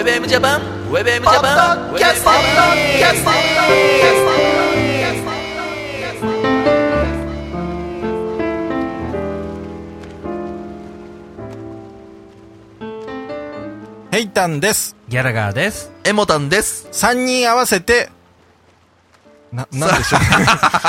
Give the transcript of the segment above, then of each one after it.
ェブエムジャパンウェブエムジャパンキャストキャストヘイタンです。ギャラガーです。エモタンです三人合わせて、な、なんでしょ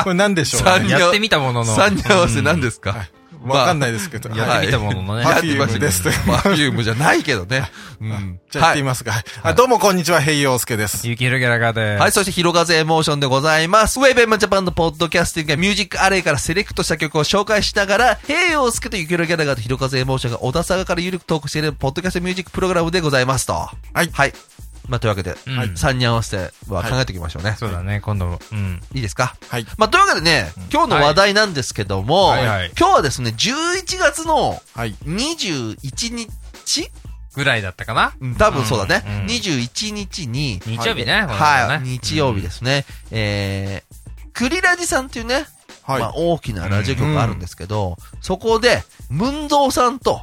う？これなんでしょう？三人ね。やってみたものの。三人合わせ何ですか、わかんないですけど。はいやってみたもののね。パフュームですと。パフュームじゃないけどね。うん。じゃあやってみますか。はいあどうもこんにちは、ヘイヨウスケです。ゆきひろギャラガーです。はい、そして、ひろがぜエモーションでございます。ウェブエムジャパンのポッドキャスティングやミュージックアレイからセレクトした曲を紹介しながら、平洋介とゆきろギャラガーとひろがぜエモーションが小田坂からゆるくトークしているポッドキャストミュージックプログラムでございますと。はいはい。まあ、というわけで、うんはい3人合わせては考えておきましょうね。そうだね、今度も。うん。いいですか？はい。まあ、というわけでね、今日の話題なんですけども、はいはい今日はですね、11月のはい。21日ぐらいだったかな？うん多分そうだね。うんうん21日に、日曜日ね、このはい、ね日曜日ですね。えー、クリラジさんっていうね、はいまあ、大きなラジオ局があるんですけど、そこで、ムンゾーさんと。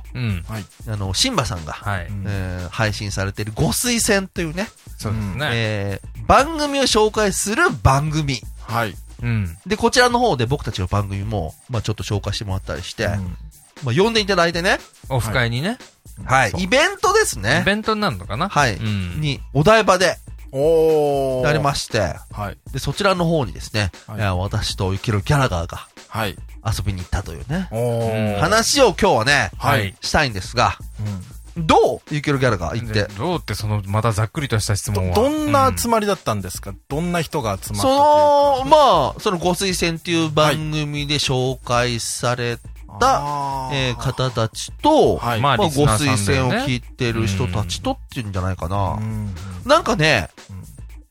あの、シンバさんが、えー配信されているご推薦というね、そうですね。えー、番組を紹介する番組。はい。うん。で、こちらの方で僕たちの番組も、まあちょっと紹介してもらったりして、うんまあ呼んでいただいてね、オフ会にね、はい、イベントですイね。ベントになるのかな？はい、うん。に、お台場でおー。やりまして、はい。で、そちらの方にですね、はい私とユキロギャラガーがはい。遊びに行ったというね、おー。話を今日はね、はい。したいんですが、うんどうユキロギャラガー行って？で。どうってその、またざっくりとした質問は。どどんなう集まりだったんですか？どんな人が集まったというかその、まあ、そのご推薦っていう番組で紹介された、あーえー方たちと、はい。まあ、ご推薦を聞いてる人たちとっていうんじゃないかな。うんなんかね、うん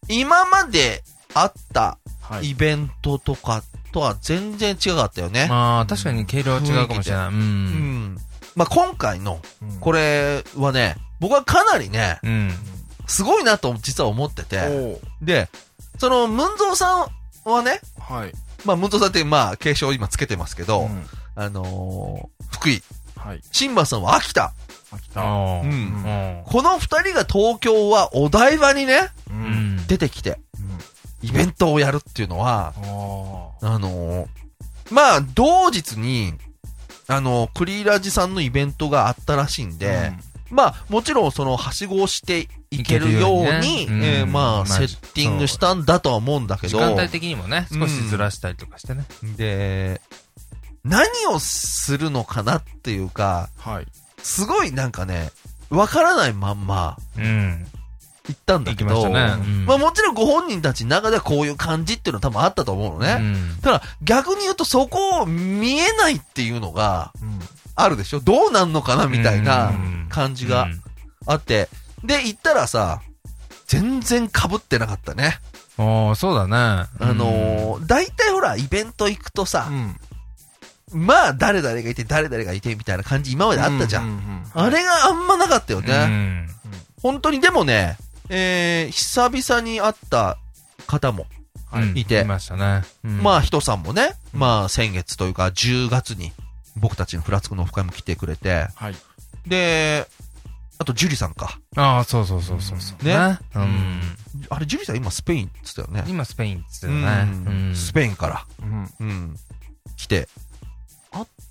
今まであったはい。イベントとかとは全然違かったよね。まあ、確かに毛色は違うかもしれない。う。うんん。まあ、今回の、うんこれはね、僕はかなりね、うん。すごいなと実は思ってて、で、その、ムンゾーさんはね、はい。まあ、ムンゾーさんって、まあ、継承を今つけてますけど、うんあのー福井、はい。シンバさんは秋田。秋田。うんうん。この二人が東京はお台場にね、う。うんん。出てきて、うんイベントをやるっていうのは、ああのーまあ、同日に、あのクリーラジさんのイベントがあったらしいんーで、まあ、もちろんその、はしごをしていけるように、うにねうんえーまあ、まあセッティングしたんだとは思うんだけど、時間帯的にもね、少しずらしたりとかしてね。で、何をするのかなっていうか、はい。すごいなんかね、わからないまんまうん。行ったんだけど、行きまね。うんまあもちろんご本人たちの中ではこういう感じっていうのは多分あったと思うのね。うんただ逆に言うとそこを見えないっていうのがうんあるでしょ？どうなんのかなみたいなうん感じがうんあって。で、行ったらさ、全然被ってなかったね。ああ、そうだね。あのー、大体ほら、イベント行くとさう、ん。まあ誰々がいて誰々がいてみたいな感じ今まであったじゃん。ううんあれがあんまなかったようん、ね。本当にでもね、えー、久々に会った方も、うんいていましたね。うんまあ人さんもね、まあ先月というか10月に僕たちのフラツクのオフ会も来てくれて、はい。で、あとジュリさんか。ああ、そうそうそうそうそう。ねううんん。あれジュリさん今スペインって言ってたよね。今スペインって言ってたね。うんうんスペインから、うん。うん、来て。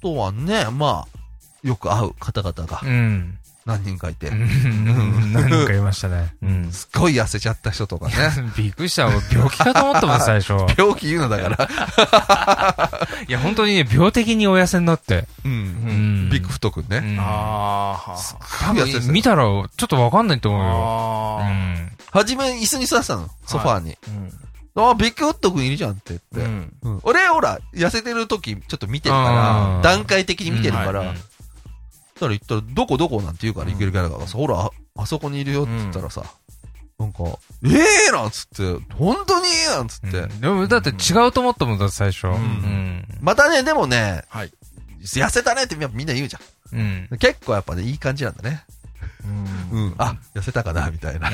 あとはね、まあ、よく会う方々がうん。何人かいて、うん何人かいましたね。うん。すっごい痩せちゃった人とかね。びっくりした。俺病気かと思ったもん、最初。病気言うのだから。いや、本当にね、病的にお痩せになって。う。うんん。ビッグフットくんね。うんああ、多分見たら、ちょっとわかんないと思うよ。うあん。はじめ椅子に座ってたの、ソファーに。あ。うん。あ、ビッグフットくんいるじゃんって言って。うん。うん俺、ほら、痩せてる時、ちょっと見てるかあら、ー段階的に見てるから、うんそしたら言ったら、どこどこなんて言うから、うんいけるキャラがさ、ほら、ああそこにいるよって言ったらさ、なんか、ええーなんつって、本当になんつって。うんでも、だって違うと思ったもんだって、最初。うん。またね、でもね、はい。痩せたねってみんな言うじゃうん。ん。結構やっぱね、いい感じなんだね。うん。うん。あ、痩せたかなみたいな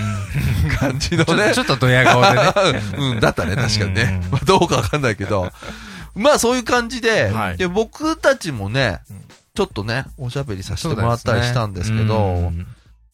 感じのねちょっとドヤ顔でね。うん、だったね、確かにねうん。まあ、どうかわかんないけど。まあ、そういう感じで、はいで、僕たちもねうん、ちょっとね、おしゃべりさせてもらったりしたんですけど、うん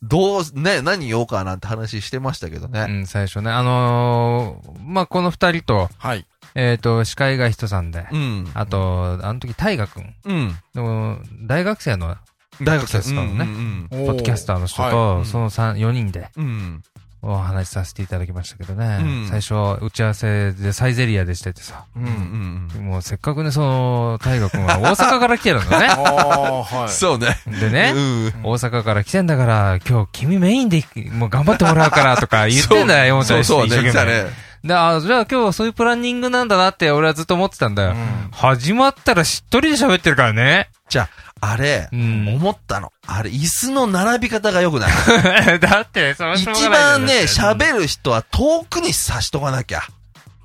どう、ね、何言おうかなんて話してましたけどうね。ん、最初ね。あのー、まあ、この二人と、はい。えっ、と、司会が人さんで、うん。あと、あの時、大河くん。うん。でも大学生の大学生ですからねうんポポッドキャスターの人はと、うんその三4人でうん。うん。お話しさせていただきましたけどね。うん最初、打ち合わせでサイゼリアでしててさ。う。うんん。うん。もうせっかくね、その、大河君は大阪から来てるのね。ああ、はい。そうね。でね、うん。大阪から来てんだから、今日君メインでもう頑張ってもらうからとか言ってんだよ、そうそうね、一生懸命。言ってたね。で、あじゃあ今日はそういうプランニングなんだなって俺はずっと思ってたんだよ。うん始まったらしっとりで喋ってるからね。じゃあ、あれ、うん思ったの。あれ、椅子の並び方が良くない。だって、その一番ね、喋る人は遠くに差しとかなきゃ。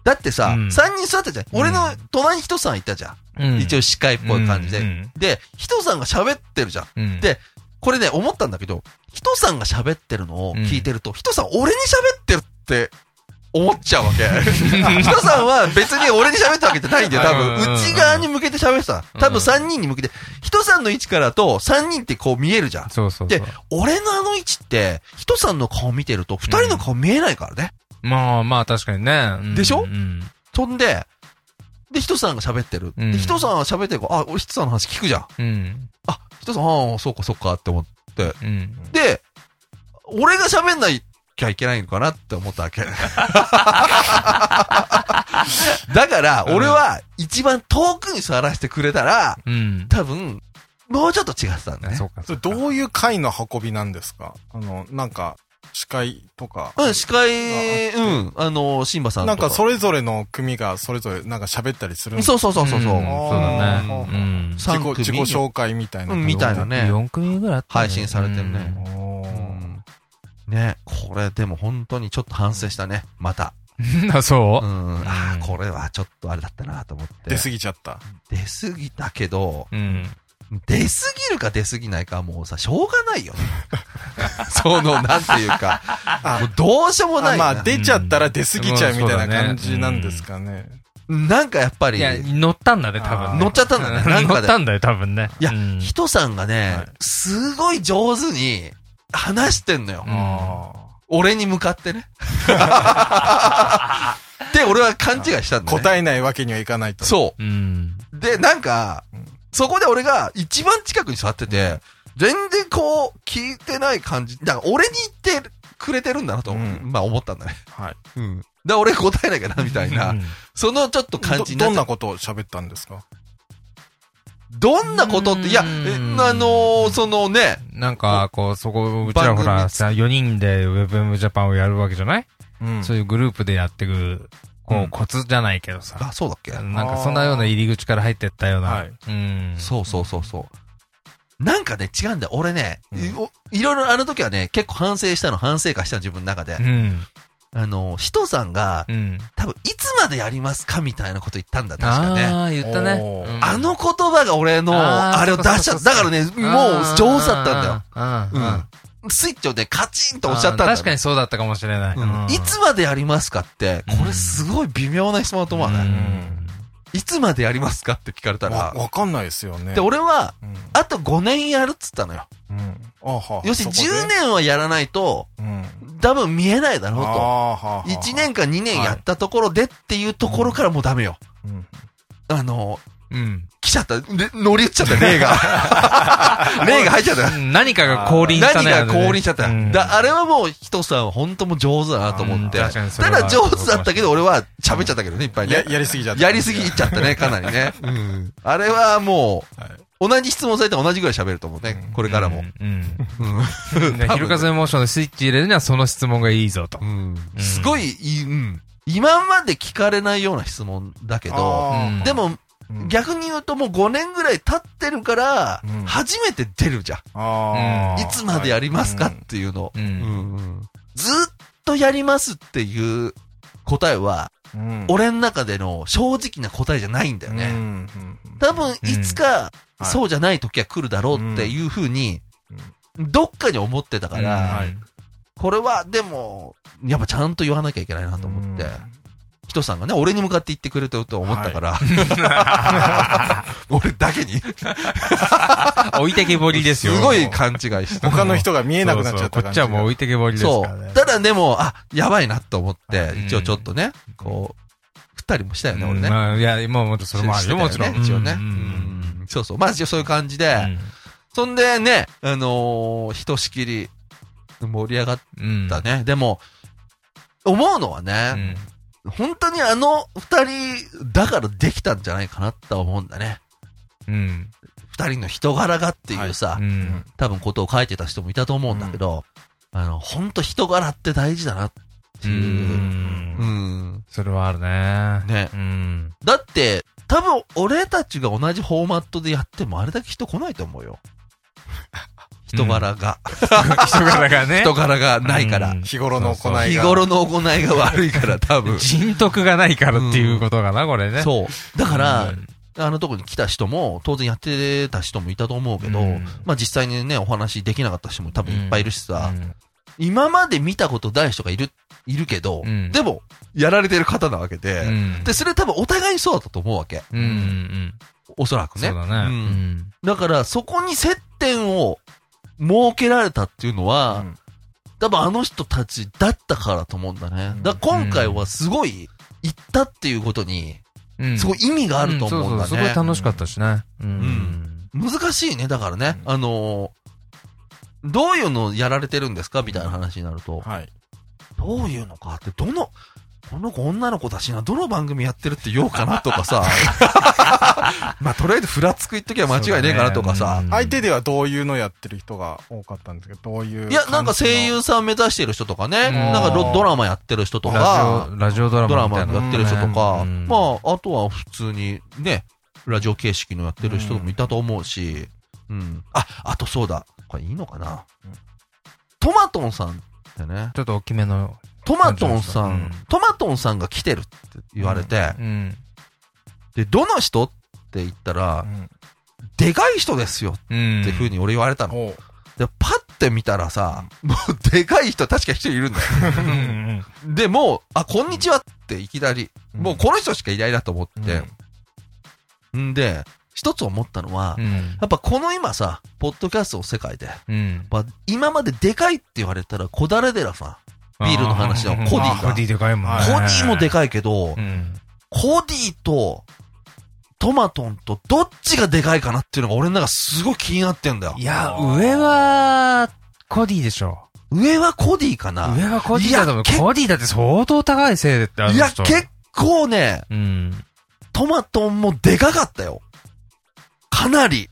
だってさ、うん三人座ったじゃん。俺の隣に人さんいたじゃん。うん一応司会っぽい感じで。うんうんで、人さんが喋ってるじゃんでこれね、思ったんだけど、人さんが喋ってるのを聞いてると、人さん俺に喋ってるって思っちゃうわけ。人さんは別に俺に喋ったわけじゃないんだよ。多うんうんうん分、内側に向けて喋ってた。多分3人に向けて、人さんの位置からと3人ってこう見えるじゃん。そうそうそう。で、俺のあの位置って、人さんの顔見てると、2人の顔見えないからね。まあまあ確かにね。うんでしょ？うん。そんで、で、人さんが喋ってる。うんで、人さんが喋ってるから、あ、俺人さんの話聞くじゃん。うん。あ、人さん、ああ、そうかそうかって思って。うん。で、俺が喋んないきゃいけないのかなって思ったわけ。だから、俺は一番遠くに座らせてくれたら、うん。多分、もうちょっと違ってたんだねそう。か。それどういう回の運びなんですか？あの、なんか、司会とか。うん、司会、うん、あの、シンバさんとなんかそれぞれの組がそれぞれなんか喋ったりするんですそうそうそうそうそう。んそうだね。うん。自三組己自己紹介みたいな。うんみたいなね4組ぐらいね配信されてるねね、これでも本当にちょっと反省したね、また。うん。あ、そう？うんああ、これはちょっとあれだったなと思って。出過ぎちゃった。出過ぎたけど、うん。出過ぎるか出過ぎないかはもうさ、しょうがないよね。その、なんていうか、もうどうしようもないな。あまあ、出ちゃったら出過ぎちゃうみたいな感じなんですかね。なんかやっぱり、いや、い乗ったんだね、多分ね。乗っちゃったんだねなんかで乗ったんだよ、多分ね。や、うん人さんがね、はいすごい上手に話してんのよ。俺に向かってね。で、俺は勘違いしたんーだ、ね。答えないわけにはいかないと。そうん。う。で、なんかうん、そこで俺が一番近くに座ってて、全然こう、聞いてない感じ。だから俺に言ってくれてるんだなと、うんまあ思ったんだね。はい。うん。だ俺答えなきゃな、みたいな。うんそのちょっと感じにどんなことを喋ったんですか？どんなことって、いや、あのーそのね、なんか、こう、そこ、うちらほらさ、4人で WebM ジャパンをやるわけじゃない？うんそういうグループでやっていく、こうコツじゃないけどさ。あ、そうだっけ？なんか、そんなような入り口から入ってったような。はいうん。そうそうそうそう。なんかね、違うんだよ。俺ね、うんいろいろあの時はね、結構反省したの、反省会したの、自分の中で。うん。あの、人さんが、うん。多分、いつまでやりますかみたいなこと言ったんだ、確かね。ああ、言ったねあの言葉が俺の、あれを出しちゃった。だからね、もう上手だったんだよ。うん。スイッチをね、カチンと押しちゃったんだよ。確かにそうだったかもしれない。うんいつまでやりますかって、これすごい微妙な質問だと思わない、うんいつまでやりますかって聞かれたわ、ら。わかんないですよね。で、俺は、うん、あと5年やるっつったのよ。うん。要するにそこで？10年はやらないと、うん。多分見えないだろうと。あーはーはー1年か2年やったところでっていうところからもうダメよ。うんあの、うん。来ちゃった。で乗り移っちゃった、霊が。霊が入っちゃった。何かが降臨した何ね。が降臨しちゃった。うんだあれはもう人さんは本当もう上手だなと思って。ただ上手だったけど俺は喋っちゃったけどね、いっぱいねや、。やりすぎちゃった。やりすぎちゃったね、かなりね。うん。あれはもはい。う、同じ質問されたら同じぐらい喋ると思うね、これからも。うん。ひろかずエモーションのスイッチ入れるにはその質問がいいぞとう。ん。すごいうん。今まで聞かれないような質問だけど、でも、うん。逆に言うともう5年ぐらい経ってるからうん、初めて出るじゃん。いつまでやりますかっはいていうの。ずっとやりますっていう答えは、うん。俺の中での正直な答えじゃないんだよね。多分、いつか、うん。そうじゃない時は来るだろうっていうふうに、どっかに思ってたから、はい。これは、でも、やっぱちゃんと言わなきゃいけないなと思って、人さんがね、俺に向かって言ってくれてると思ったから、俺だけに 置いてけぼりですよ。すごい勘違いして。他の人が見えなくなっちゃったそうそうこっちはもう置いてけぼりですそからねう。。ただでも、あ、やばいなと思ってう、ん一応ちょっとね、こう、振ったりもしたよね、俺ね。うんまあ、いや、もうもっとそれもあるよ、もちろん。一応ね。ううんんそうそう。まあ一応そういう感じで、うんそんでね、あのーひとしきり盛り上がっうん。たね。でも、思うのはうね、ん。本当にあの二人だからできたんじゃないかなって思うんだね。うん。二人の人柄がっていうさ、うん。多分ことを書いてた人もいたと思うんだけど、あの、本当人柄って大事だなってういう。んう。ん。それはあるね。ねうん。だって、多分俺たちが同じフォーマットでやってもあれだけ人来ないと思うよ。人柄が。人柄がね。人柄がないから。うん日頃の行いが。日頃の行いが悪いから多分。人徳がないからっていうことかな、これね。そう。だから、うんあのとこに来た人も、当然やってた人もいたと思うけど、うんまあ実際にね、お話できなかった人も多分いっぱいいるしさ、うん今まで見たことない人がいる、いるけど、うんでも、やられてる方なわけで、うんで、それ多分お互いにそうだったと思うわけ。おそらくうん。ね。そうだね。だから、そこに接点を設けられたっていうのは、うん多分あの人たちだったからと思うんだね。だから今回はすごい、行ったっていうことに、うん。すごい意味があると思うんだね。すごい楽しかったしね。うん。難しいね、だからね。あのーどういうのやられてるんですか？みたいな話になると、はい。どういうのかって、どの、この子女の子だしな、どの番組やってるって言おうかなとかさ、まあとりあえずふらつく言っときゃ間違いねえかなとかさ、相手ではどういうのやってる人が多かったんですけど、どういう。いや、なんか声優さん目指してる人とかね、うん。なんかドドラマやってる人とラかジ、オ、ラジオドラドラマ。やってる人とか、うん。まあ、あとは普通にね、ラジオ形式のやってる人もいたと思うし、うん。あ、あとそうだ。これいいのかな、うん。トマトンさんってね、ちょっと大きめの。トマトンさん、うんトマトンさんが来てるって言われて、うん。で、どの人って言ったらう、ん。でかい人ですようん。っていう風に俺言われたの。で、パッて見たらさ、もうでかい人確か一人いるんだよ。で、もう、あ、こんにちはっていきなり、もうこの人しかいないなと思って、んで、一つ思ったのは、うん。やっぱこの今さ、ポッドキャストの世界で、うん。ぱ今まででかいって言われたら、小だれ寺さん。ビールの話のコディがコディでかいもんね。コディもでかいけど、うん。コディと、トマトンとどっちがでかいかなっていうのが俺の中すごい気になってんだよい。や、上は、コディでしょ。上はコディかな上はコディだと思う。コディだって相当高いせいでってあるいや、人結構ね、うん。トマトンもでかかったよ。かなり。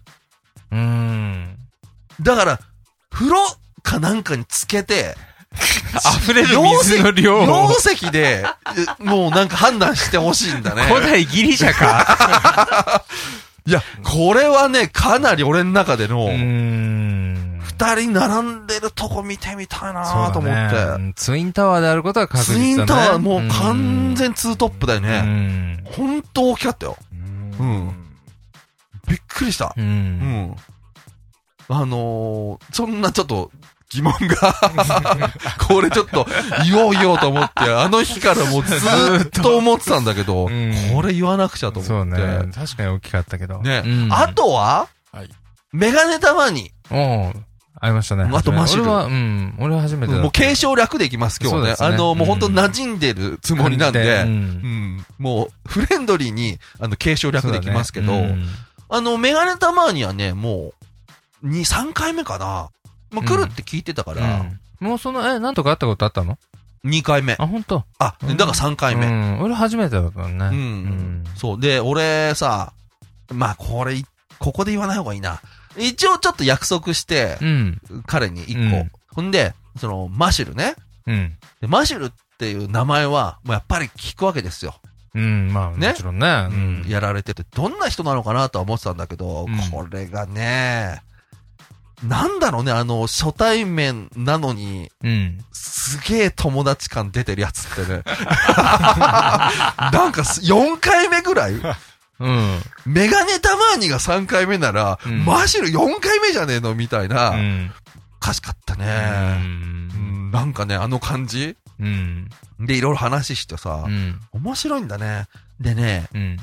うん。だから、風呂かなんかにつけて、溢れる水の量を。容石で、えもうなんか判断してほしいんだね。古代ギリシャか いや、これはね、かなり俺の中での。二人並んでるとこ見てみたいなと思だって。ね。ツインタワーであることは確実だね。ツインタワーもう完全ツートップだようね。ん。ほんと大きかったよ。うんびっくりした。う。うんん。あのー、そんなちょっと疑問が、これちょっと言おう言おうと思って、あの日からもうずーっと思ってたんだけど、うんこれ言わなくちゃとそう思って。ね。確かに大きかったけど。ね。うんあとは、はいメガネたまに、おうありましたね。あとマシュル俺は、うん。俺は初めて。もう継承略でいきます、今日はね。ねあの、もう本当うん馴染んでるつもりなんで、ううんん。もうフレンドリーに、あの、継承略でいきますけど、あの、メガネたまにはね、もう、2、3回目かな。もう来るって聞いてたかうんら、もうその、え、なんとかあったことあったの？2回目。あ、本当？あ、だから3回目。うん。俺初めてだったのね。うん。うん。そう。で、俺さ、まあ、これい、ここで言わない方がいいな。一応ちょっと約束して、うん。彼に1個。うんほんで、その、マシュルね。うん。でマシュルっていう名前は、もうやっぱり聞くわけですよ。うん。まあ、ね？もちろんね。うん。やられてて、どんな人なのかなとは思ってたんだけど、うんこれがね、なんだろうね、あの、初対面なのに、うん。すげえ友達感出てるやつってね。なんかす、4回目ぐらい？うん。メガネたまーにが3回目なら、うんマシュル4回目じゃねえの？みたいな、うん。おかしかったうね、うんん。なんかね、あの感じ？うん。で、いろいろ話してさ、うん。面白いんだね。でね、うん。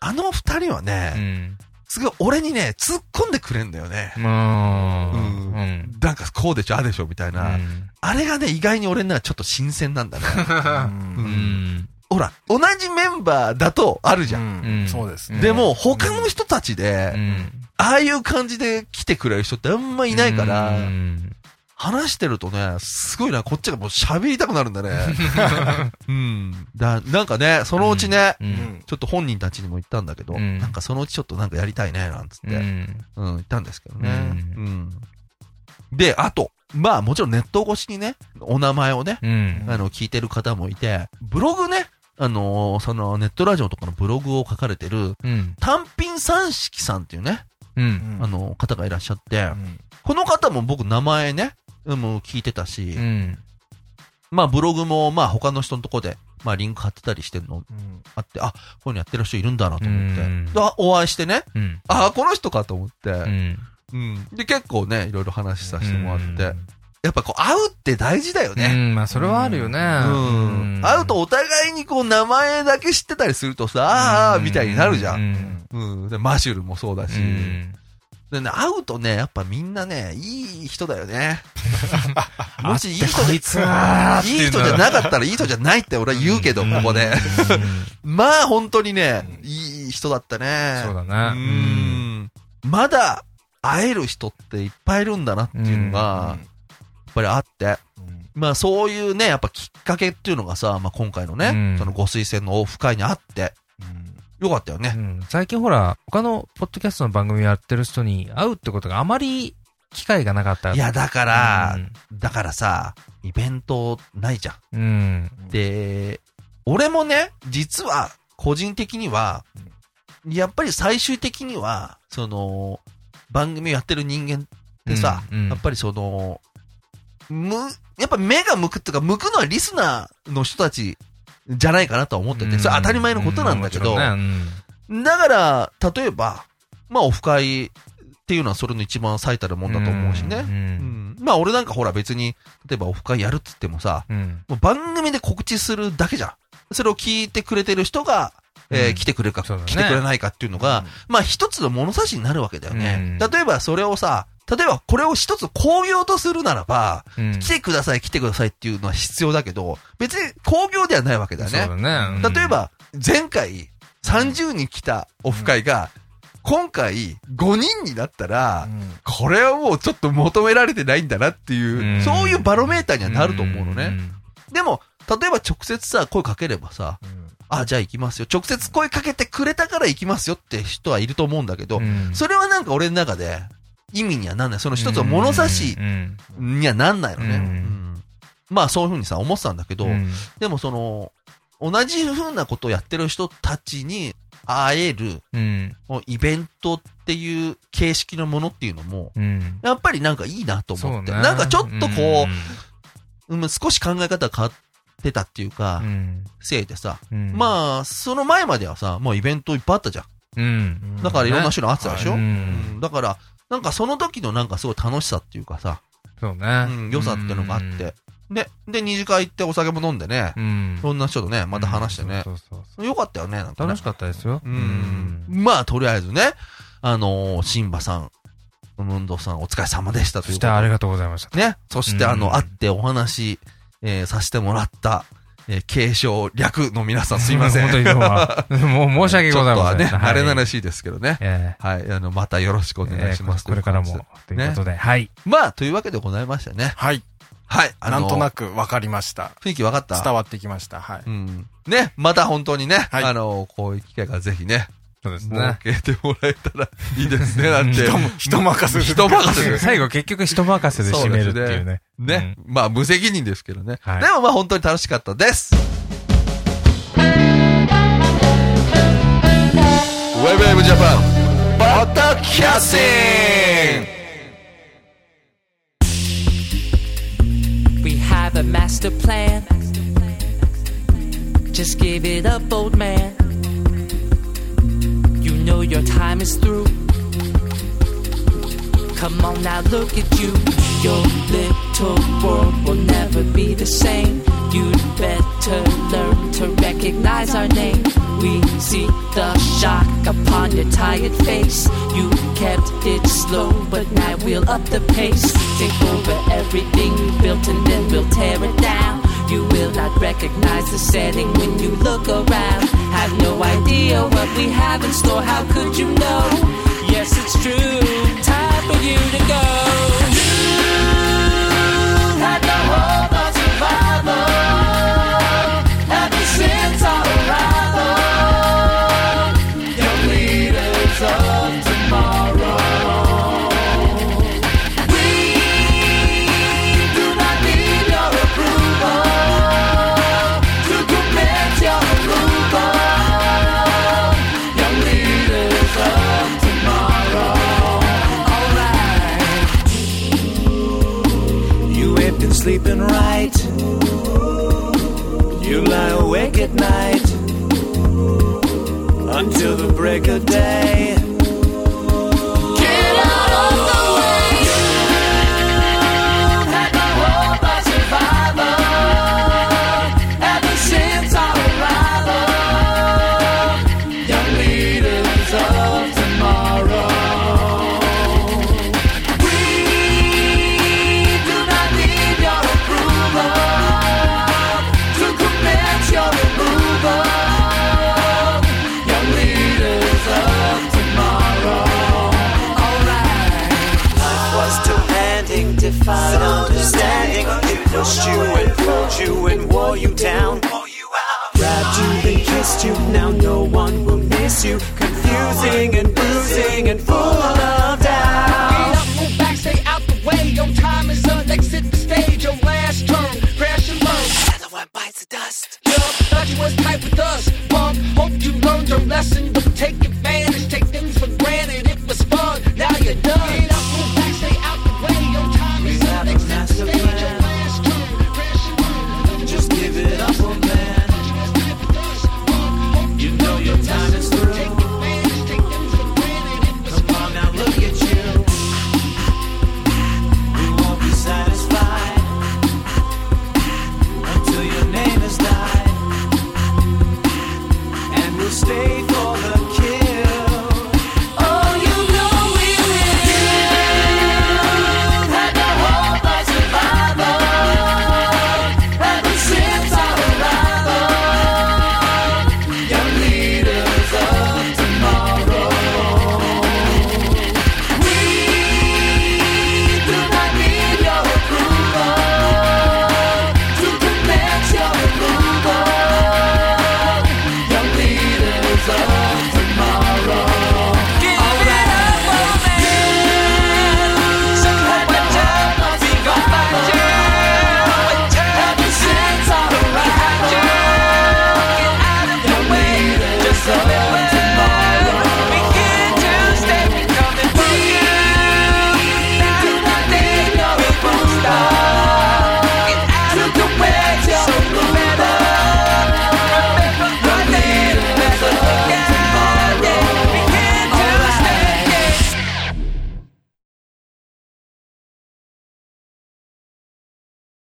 あの二人はうね、ん。すごい俺にね、突っ込んでくれんだよね。もう、うんうん。なんかこうでしょ、ああでしょ、みたいな。うんあれがね、意外に俺の中でちょっと新鮮なんだね。うんうん。ほら、同じメンバーだとあるじゃん。うんそうですね。でも、他の人たちうで、ん。ああいう感じで来てくれる人ってあんまいないから、うん話してるとね、すごいな、こっちがもう喋りたくなるんだね。うん。だ、なんかね、そのうちね、う。うんん。ちょっと本人たちにも言ったんだけど、うんなんかそのうちちょっとなんかやりたいね、なんつって、ううん、ん。言ったんですけどね。ううん。で、あと、まあもちろんネット越しにね、お名前をね、うん。あの、聞いてる方もいて、ブログね、あのーそのネットラジオとかのブログを書かれてる、うん。単品三式さんっていうね、うん。あの、方がいらっしゃって、うんこの方も僕名前ね、もう聞いてたし、うん。まあブログもまあ他の人のとこで、まあリンク貼ってたりしてるのあって、あ、こういうのやってる人いるん。だなと思って、うん。お会いしてね、うん。あ、この人かと思って、うん。で、結構ね、いろいろ話させてもらって、やっぱこう会うって大事だようね。ん、まあ、それはあるよね。うん。会うとお互いにこう名前だけ知ってたりするとさ、あーみたいになるじゃ。ん。うん。で、マシュルもそうだし。うん。でね、会うとね、やっぱみんなね、いい人だよね。あ もしいい人で、こいいい人じゃなかったらいい人じゃないって俺は言うけど、ここで。まあ本当にね、いい人だったね。そうだうね。ん。まだ会える人っていっぱいいるんだなっていうのが、やっぱりあって。うんまあそういうね、やっぱきっかけっていうのがさ、まあ今回のね、うんそのご推薦のオフ会にあって、よかったよね。うん最近ほら、他のポッドキャストの番組やってる人に会うってことがあまり機会がなかった。いや、だから、うんだからさ、イベントないじゃん。うん。で、俺もね、実は、個人的には、やっぱり最終的には、その、番組やってる人間ってさ、うんうんやっぱりその、む、やっぱ目が向くっていうか、向くのはリスナーの人たちじゃないかなとは思ってて、それ当たり前のことなんだけど、だから、例えば、まあオフ会っていうのはそれの一番最たるもんだと思うしね。ううんんまあ俺なんかほら別に、例えばオフ会やるっつってもさ、うん。もう番組で告知するだけじゃん。それを聞いてくれてる人が、え来てくれるか、来てくれないかっていうのが、まあ一つの物差しになるわけだよね。うん例えばそれをさ、例えばこれを一つ工業とするならば、うん。来てください、来てくださいっていうのは必要だけど、別に工業ではないわけだよそうね。だね。うん例え、ば、前回30人来たオフ会が、今回5人になったら、これはもうちょっと求められてないんだなっていう、うんそういうバロメーターにはなると思うのね。ん。でも、例えば直接さ、声かければさ、あ、じゃあ行きますよ。直接声かけてくれたから行きますよって人はいると思うんだけど、うんそれはなんか俺の中で意味にはなんない。その一つの物差しうんにはなんないのね。まあそういうふうにさ、思ってたんだけど、うんでもその、同じふうなことをやってる人たちに会える、うん。イベントっていう形式のものっていうのも、うん。やっぱりなんかいいなと思って。ねなんかちょっとこう、うん少し考え方が変わってたっていうか、うん。せいでさ、うん。まあ、その前まではさ、もうイベントいっぱいあったじゃん。うん。だからいろんな種類あってたでしょ、ううんんだから、なんかその時のなんかすごい楽しさっていうかさ、そうね。うん、良さっていうのがあって。で、で、二次会行ってお酒も飲んでね、うん。いろんな人とね、また話してね。そうそうそうよかったよね、なんかね楽しかったですよ。うん。まあ、とりあえずね、あのー、シンバさん、ムンドさん、お疲れ様でしたということでそしてありがとうございました。ね。そして、うんあの、会ってお話、えーさせてもらった、えー継承略の皆さんすいません。本当にどうも。もう申し訳ございません。ちょっとはね、はい慣れ慣れしいですけどね。えはい。あの、またよろしくおえ願いします。えーこれからもということで、はい。まあ、というわけでございましてね。はい。はい。あのなんとなく分かりました。雰囲気分かった？伝わってきました。はい。うん。ね。また本当にね、はいあの、こういう機会がぜひね、そうです設ね。けてもらえたらいいですね、なんて。人任せ人任せで 最後結局人任せで締めるっていうね。ね。まあ、無責任ですけどね。はいでもまあ、本当に楽しかったです。ウェブウェブジャパン、ポッドキャスティング We have a master plan. Just give it up, old man. Know your time is through. Come on now, look at you. Your little world will never be the same. You'd better learn to recognize our name. We see the shock upon your tired face. You kept it slow, but now we'll up the pace. Take over everything you built and then we'll tear it down. You will not recognize the setting when you look around. Have no idea what we have in store, how could you know? Yes, it's true. Time for you to go. and wore you down. Grabbed you and kissed you, now no one will miss you. Confusing and bruising and full of doubt. Up, move back, stay out the way. Your time is up, exit the stage, your last turn. Crash and burn. Bites the dust. Thought you was tight with us. Punk, hope you learned your lesson, but take it